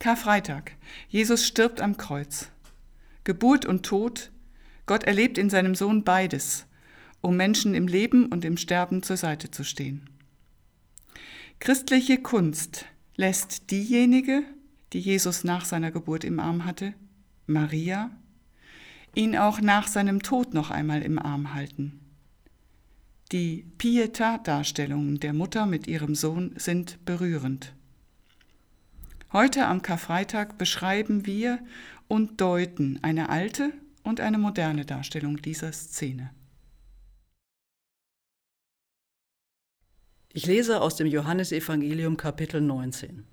Karfreitag. Jesus stirbt am Kreuz. Geburt und Tod. Gott erlebt in seinem Sohn beides, um Menschen im Leben und im Sterben zur Seite zu stehen. Christliche Kunst lässt diejenige, die Jesus nach seiner Geburt im Arm hatte, Maria, ihn auch nach seinem Tod noch einmal im Arm halten. Die Pietà-Darstellungen der Mutter mit ihrem Sohn sind berührend. Heute am Karfreitag beschreiben wir und deuten eine alte und eine moderne Darstellung dieser Szene. Ich lese aus dem Johannesevangelium Kapitel 19.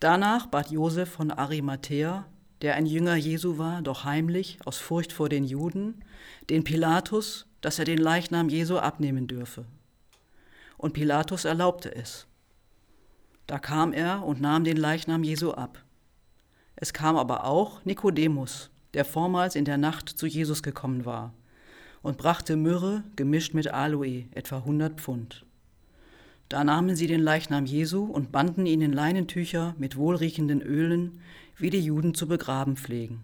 Danach bat Josef von Arimathea, der ein Jünger Jesu war, doch heimlich aus Furcht vor den Juden, den Pilatus, dass er den Leichnam Jesu abnehmen dürfe. Und Pilatus erlaubte es. Da kam er und nahm den Leichnam Jesu ab. Es kam aber auch Nikodemus, der vormals in der Nacht zu Jesus gekommen war, und brachte Myrrhe gemischt mit Aloe, etwa hundert Pfund. Da nahmen sie den Leichnam Jesu und banden ihn in Leinentücher mit wohlriechenden Ölen, wie die Juden zu begraben pflegen.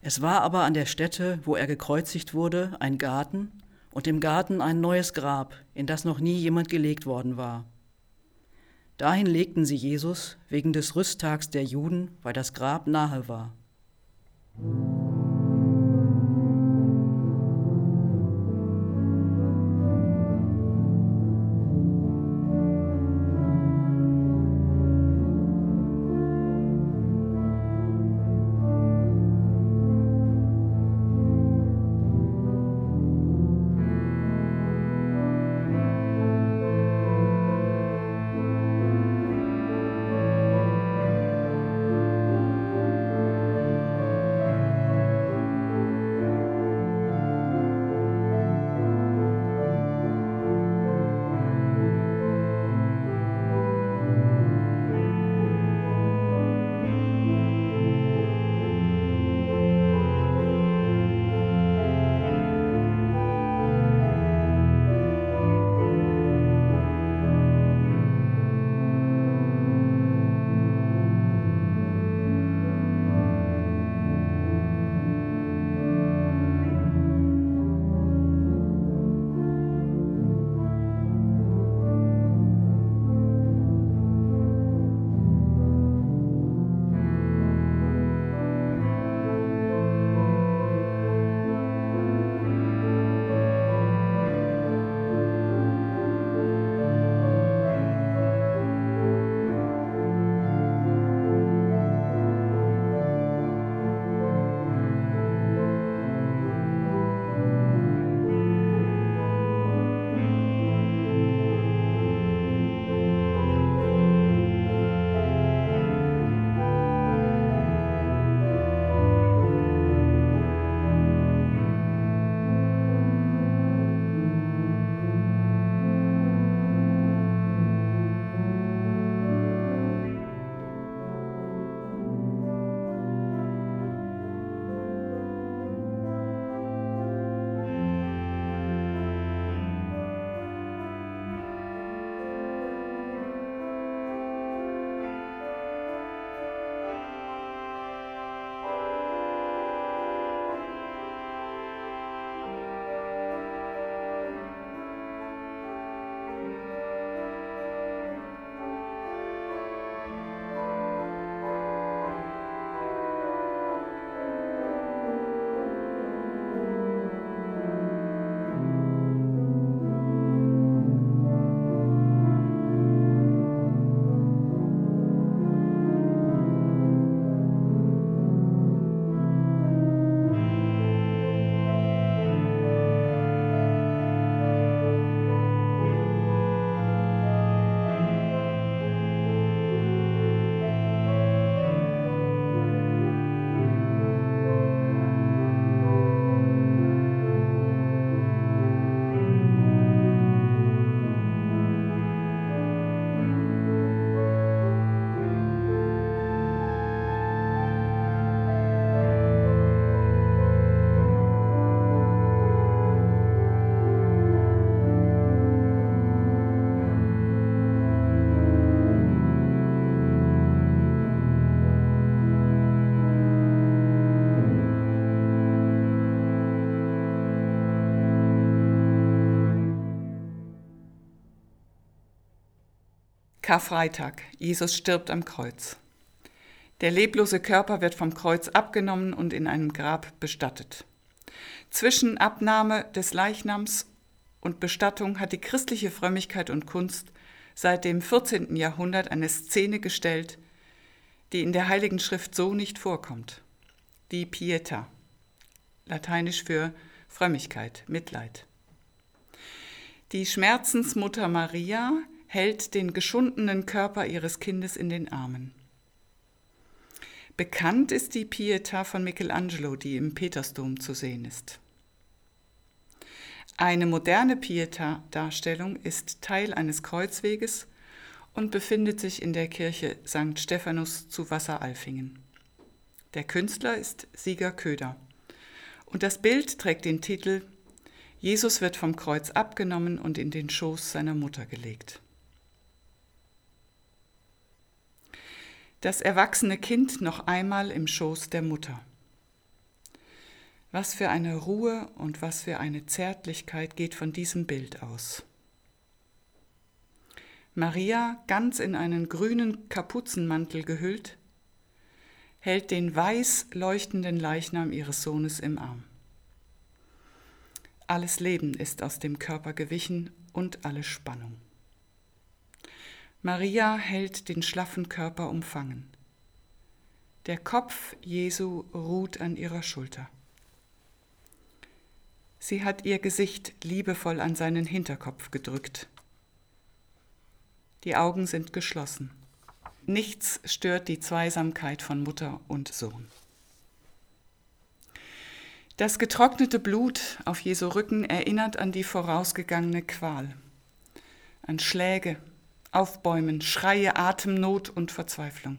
Es war aber an der Stätte, wo er gekreuzigt wurde, ein Garten und im Garten ein neues Grab, in das noch nie jemand gelegt worden war. Dahin legten sie Jesus wegen des Rüsttags der Juden, weil das Grab nahe war. Karfreitag. Jesus stirbt am Kreuz. Der leblose Körper wird vom Kreuz abgenommen und in einem Grab bestattet. Zwischen Abnahme des Leichnams und Bestattung hat die christliche Frömmigkeit und Kunst seit dem 14. Jahrhundert eine Szene gestellt, die in der Heiligen Schrift so nicht vorkommt. Die Pieta, lateinisch für Frömmigkeit, Mitleid. Die Schmerzensmutter Maria hält den geschundenen Körper ihres Kindes in den Armen. Bekannt ist die Pieta von Michelangelo, die im Petersdom zu sehen ist. Eine moderne Pieta-Darstellung ist Teil eines Kreuzweges und befindet sich in der Kirche St. Stephanus zu Wasseralfingen. Der Künstler ist Sieger Köder und das Bild trägt den Titel Jesus wird vom Kreuz abgenommen und in den Schoß seiner Mutter gelegt. Das erwachsene Kind noch einmal im Schoß der Mutter. Was für eine Ruhe und was für eine Zärtlichkeit geht von diesem Bild aus. Maria, ganz in einen grünen Kapuzenmantel gehüllt, hält den weiß leuchtenden Leichnam ihres Sohnes im Arm. Alles Leben ist aus dem Körper gewichen und alle Spannung. Maria hält den schlaffen Körper umfangen. Der Kopf Jesu ruht an ihrer Schulter. Sie hat ihr Gesicht liebevoll an seinen Hinterkopf gedrückt. Die Augen sind geschlossen. Nichts stört die Zweisamkeit von Mutter und Sohn. Das getrocknete Blut auf Jesu Rücken erinnert an die vorausgegangene Qual, an Schläge, Aufbäumen, Schreie, Atemnot und Verzweiflung.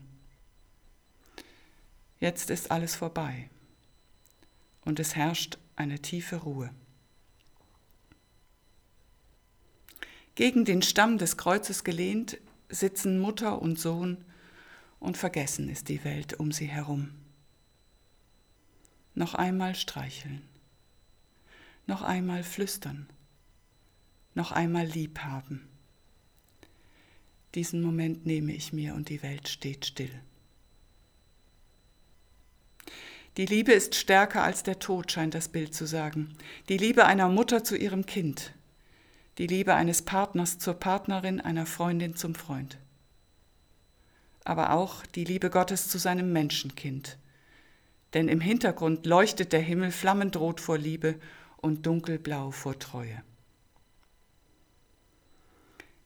Jetzt ist alles vorbei und es herrscht eine tiefe Ruhe. Gegen den Stamm des Kreuzes gelehnt sitzen Mutter und Sohn und vergessen ist die Welt um sie herum. Noch einmal streicheln, noch einmal flüstern, noch einmal lieb haben. Diesen Moment nehme ich mir und die Welt steht still. Die Liebe ist stärker als der Tod, scheint das Bild zu sagen. Die Liebe einer Mutter zu ihrem Kind. Die Liebe eines Partners zur Partnerin, einer Freundin zum Freund. Aber auch die Liebe Gottes zu seinem Menschenkind. Denn im Hintergrund leuchtet der Himmel flammendrot vor Liebe und dunkelblau vor Treue.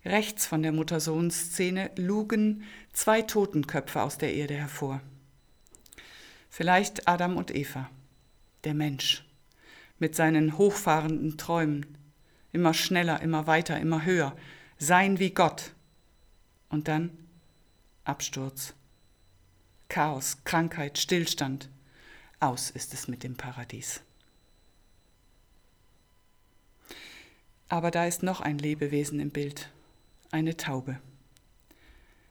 Rechts von der Mutter-Sohn-Szene lugen zwei Totenköpfe aus der Erde hervor. Vielleicht Adam und Eva, der Mensch, mit seinen hochfahrenden Träumen, immer schneller, immer weiter, immer höher, sein wie Gott. Und dann Absturz, Chaos, Krankheit, Stillstand. Aus ist es mit dem Paradies. Aber da ist noch ein Lebewesen im Bild, eine Taube.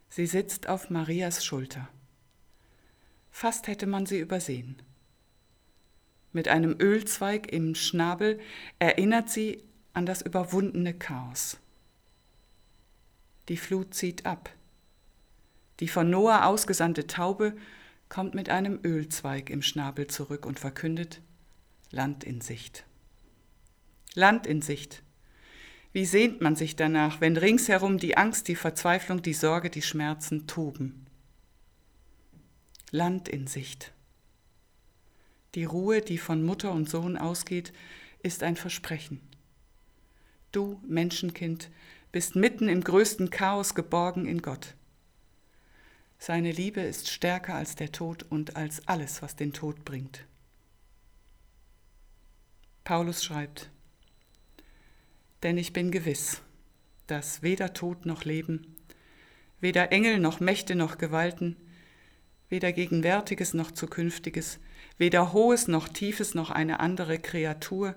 Sie sitzt auf Marias Schulter. Fast hätte man sie übersehen. Mit einem Ölzweig im Schnabel erinnert sie an das überwundene Chaos. Die Flut zieht ab. Die von Noah ausgesandte Taube kommt mit einem Ölzweig im Schnabel zurück und verkündet Land in Sicht. Land in Sicht. Wie sehnt man sich danach, wenn ringsherum die Angst, die Verzweiflung, die Sorge, die Schmerzen toben? Land in Sicht. Die Ruhe, die von Mutter und Sohn ausgeht, ist ein Versprechen. Du, Menschenkind, bist mitten im größten Chaos geborgen in Gott. Seine Liebe ist stärker als der Tod und als alles, was den Tod bringt. Paulus schreibt, denn ich bin gewiss, dass weder Tod noch Leben, weder Engel noch Mächte noch Gewalten, weder Gegenwärtiges noch Zukünftiges, weder Hohes noch Tiefes noch eine andere Kreatur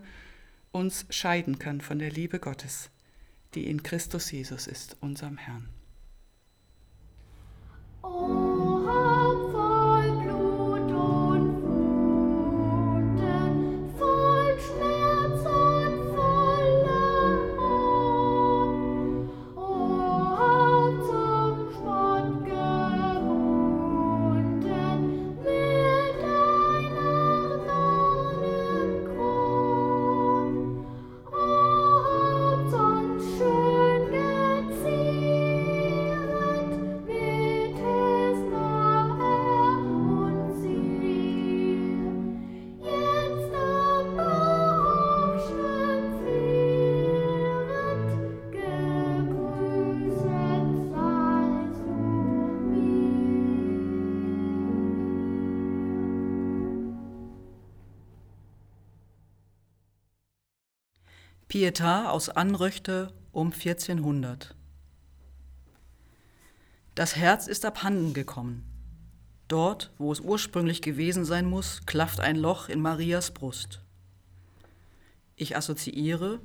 uns scheiden kann von der Liebe Gottes, die in Christus Jesus ist, unserem Herrn. Oh. Pietà aus Anröchte um 1400. Das Herz ist abhanden gekommen. Dort, wo es ursprünglich gewesen sein muss, klafft ein Loch in Marias Brust. Ich assoziiere,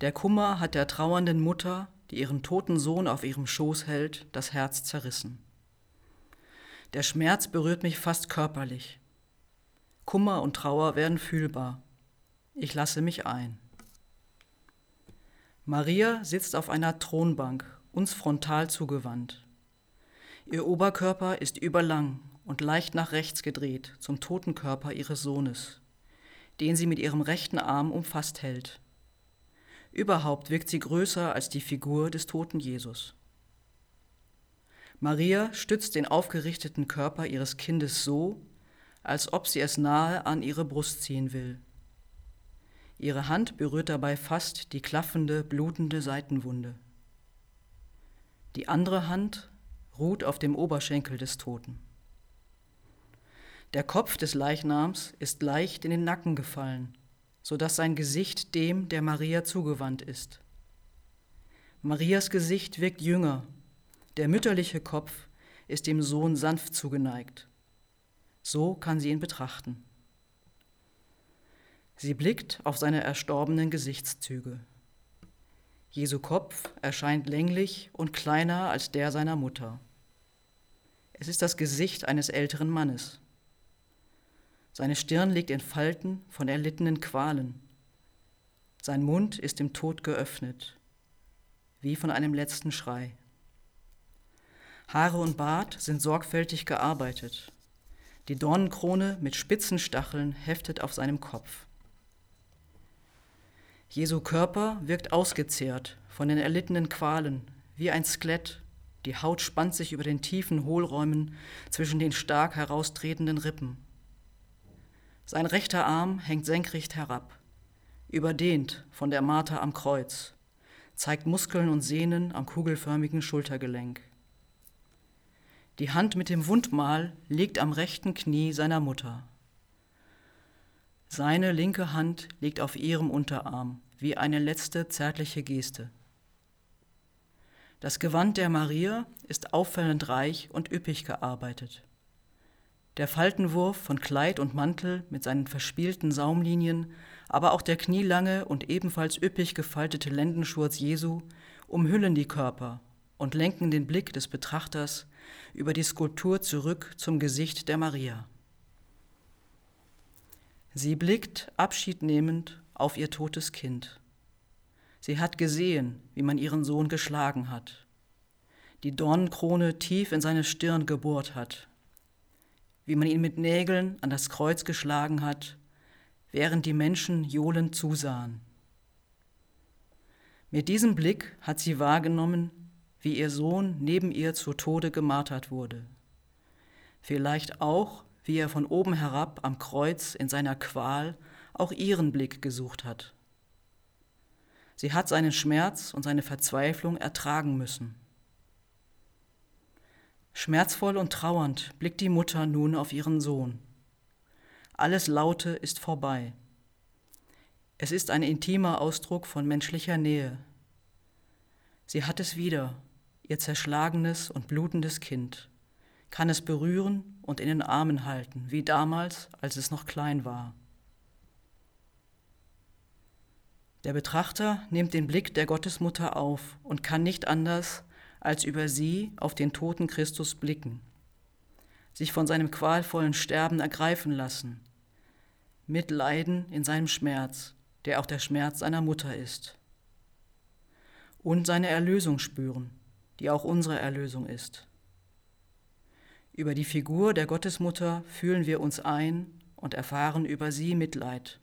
der Kummer hat der trauernden Mutter, die ihren toten Sohn auf ihrem Schoß hält, das Herz zerrissen. Der Schmerz berührt mich fast körperlich. Kummer und Trauer werden fühlbar. Ich lasse mich ein. Maria sitzt auf einer Thronbank, uns frontal zugewandt. Ihr Oberkörper ist überlang und leicht nach rechts gedreht zum toten Körper ihres Sohnes, den sie mit ihrem rechten Arm umfasst hält. Überhaupt wirkt sie größer als die Figur des toten Jesus. Maria stützt den aufgerichteten Körper ihres Kindes so, als ob sie es nahe an ihre Brust ziehen will. Ihre Hand berührt dabei fast die klaffende, blutende Seitenwunde. Die andere Hand ruht auf dem Oberschenkel des Toten. Der Kopf des Leichnams ist leicht in den Nacken gefallen, so dass sein Gesicht dem der Maria zugewandt ist. Marias Gesicht wirkt jünger, der mütterliche Kopf ist dem Sohn sanft zugeneigt. So kann sie ihn betrachten. Sie blickt auf seine erstorbenen Gesichtszüge. Jesu Kopf erscheint länglich und kleiner als der seiner Mutter. Es ist das Gesicht eines älteren Mannes. Seine Stirn liegt in Falten von erlittenen Qualen. Sein Mund ist dem Tod geöffnet, wie von einem letzten Schrei. Haare und Bart sind sorgfältig gearbeitet. Die Dornenkrone mit spitzen Stacheln heftet auf seinem Kopf. Jesu Körper wirkt ausgezehrt von den erlittenen Qualen, wie ein Skelett. Die Haut spannt sich über den tiefen Hohlräumen zwischen den stark heraustretenden Rippen. Sein rechter Arm hängt senkrecht herab, überdehnt von der Marter am Kreuz, zeigt Muskeln und Sehnen am kugelförmigen Schultergelenk. Die Hand mit dem Wundmal liegt am rechten Knie seiner Mutter. Seine linke Hand liegt auf ihrem Unterarm, wie eine letzte zärtliche Geste. Das Gewand der Maria ist auffällend reich und üppig gearbeitet. Der Faltenwurf von Kleid und Mantel mit seinen verspielten Saumlinien, aber auch der knielange und ebenfalls üppig gefaltete Lendenschurz Jesu umhüllen die Körper und lenken den Blick des Betrachters über die Skulptur zurück zum Gesicht der Maria. Sie blickt abschiednehmend auf ihr totes Kind. Sie hat gesehen, wie man ihren Sohn geschlagen hat, die Dornenkrone tief in seine Stirn gebohrt hat, wie man ihn mit Nägeln an das Kreuz geschlagen hat, während die Menschen johlend zusahen. Mit diesem Blick hat sie wahrgenommen, wie ihr Sohn neben ihr zu Tode gemartert wurde. Vielleicht auch, wie er von oben herab am Kreuz in seiner Qual auch ihren Blick gesucht hat. Sie hat seinen Schmerz und seine Verzweiflung ertragen müssen. Schmerzvoll und trauernd blickt die Mutter nun auf ihren Sohn. Alles Laute ist vorbei. Es ist ein intimer Ausdruck von menschlicher Nähe. Sie hat es wieder, ihr zerschlagenes und blutendes Kind, kann es berühren und in den Armen halten, wie damals, als es noch klein war. Der Betrachter nimmt den Blick der Gottesmutter auf und kann nicht anders, als über sie auf den toten Christus blicken, sich von seinem qualvollen Sterben ergreifen lassen, mitleiden in seinem Schmerz, der auch der Schmerz seiner Mutter ist, und seine Erlösung spüren, die auch unsere Erlösung ist. Über die Figur der Gottesmutter fühlen wir uns ein und erfahren über sie Mitleid